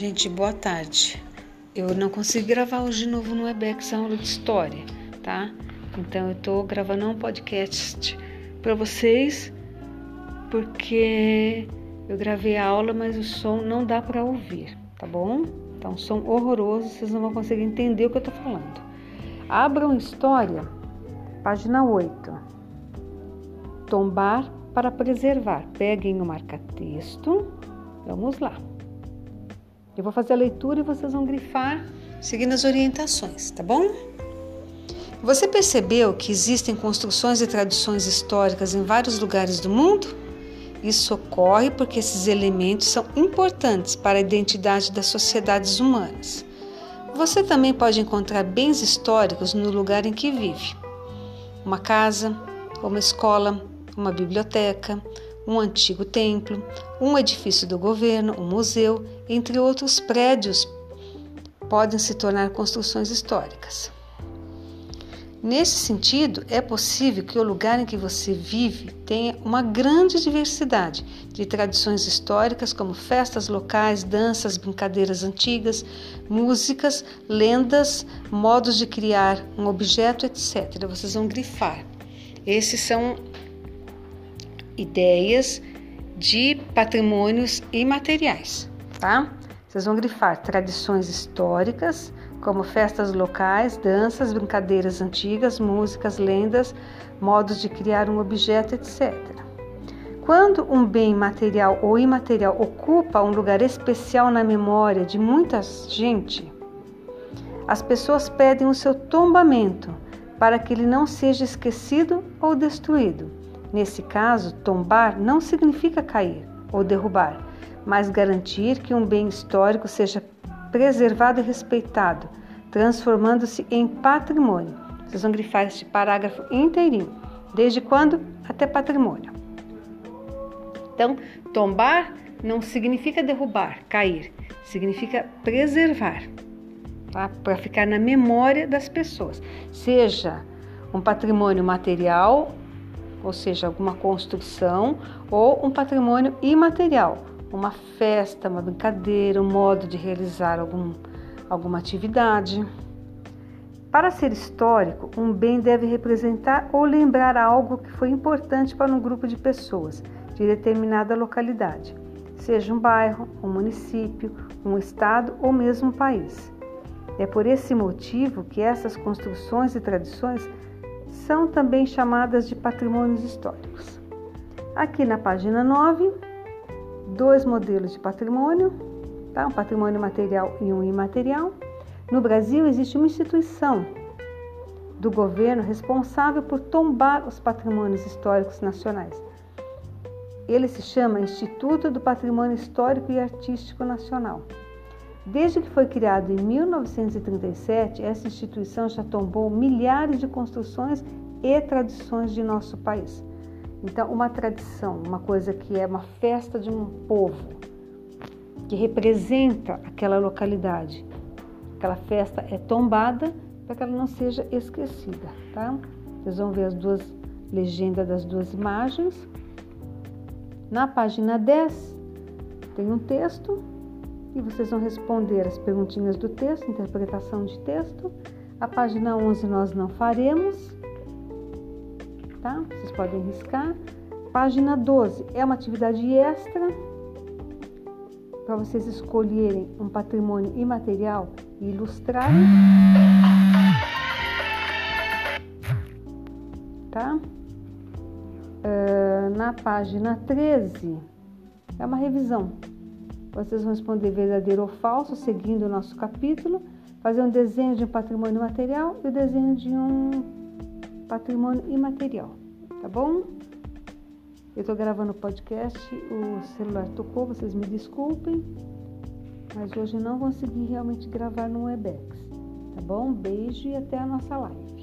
Gente, boa tarde. Eu não consegui gravar hoje de novo no Webex aula de história, tá? Então eu tô gravando um podcast para vocês porque eu gravei a aula, mas o som não dá para ouvir, tá bom? Então, som horroroso, vocês não vão conseguir entender o que eu tô falando. Abram história, página 8. Tombar para preservar. Peguem o marca-texto. Vamos lá. Eu vou fazer a leitura e vocês vão grifar seguindo as orientações, tá bom? Você percebeu que existem construções e tradições históricas em vários lugares do mundo? Isso ocorre porque esses elementos são importantes para a identidade das sociedades humanas. Você também pode encontrar bens históricos no lugar em que vive. Uma casa, uma escola, uma biblioteca, um antigo templo, um edifício do governo, um museu, entre outros prédios, podem se tornar construções históricas. Nesse sentido, é possível que o lugar em que você vive tenha uma grande diversidade de tradições históricas, como festas locais, danças, brincadeiras antigas, músicas, lendas, modos de criar um objeto, etc. Vocês vão grifar. Esses são ideias de patrimônios imateriais, tá? Vocês vão grifar tradições históricas, como festas locais, danças, brincadeiras antigas, músicas, lendas, modos de criar um objeto, etc. Quando um bem material ou imaterial ocupa um lugar especial na memória de muita gente, as pessoas pedem o seu tombamento para que ele não seja esquecido ou destruído. Nesse caso, tombar não significa cair ou derrubar, mas garantir que um bem histórico seja preservado e respeitado, transformando-se em patrimônio. Vocês vão grifar este parágrafo inteirinho. Desde quando até patrimônio. Então, tombar não significa derrubar, cair, significa preservar, tá? para ficar na memória das pessoas, seja um patrimônio material ou seja, alguma construção, ou um patrimônio imaterial, uma festa, uma brincadeira, um modo de realizar algum, alguma atividade. Para ser histórico, um bem deve representar ou lembrar algo que foi importante para um grupo de pessoas de determinada localidade, seja um bairro, um município, um estado ou mesmo um país. É por esse motivo que essas construções e tradições são também chamadas de patrimônios históricos. Aqui na página 9, dois modelos de patrimônio, tá? um patrimônio material e um imaterial. No Brasil, existe uma instituição do governo responsável por tombar os patrimônios históricos nacionais. Ele se chama Instituto do Patrimônio Histórico e Artístico Nacional. Desde que foi criado em 1937, essa instituição já tombou milhares de construções e tradições de nosso país. Então, uma tradição, uma coisa que é uma festa de um povo, que representa aquela localidade. Aquela festa é tombada para que ela não seja esquecida, tá? Vocês vão ver as duas legendas das duas imagens. Na página 10 tem um texto e vocês vão responder as perguntinhas do texto, interpretação de texto. A página 11 nós não faremos, tá? Vocês podem riscar. Página 12 é uma atividade extra para vocês escolherem um patrimônio imaterial e ilustrarem. Tá? Uh, na página 13 é uma revisão vocês vão responder verdadeiro ou falso, seguindo o nosso capítulo, fazer um desenho de um patrimônio material e o desenho de um patrimônio imaterial, tá bom? Eu estou gravando o podcast, o celular tocou, vocês me desculpem, mas hoje não consegui realmente gravar no Webex, tá bom? Beijo e até a nossa live.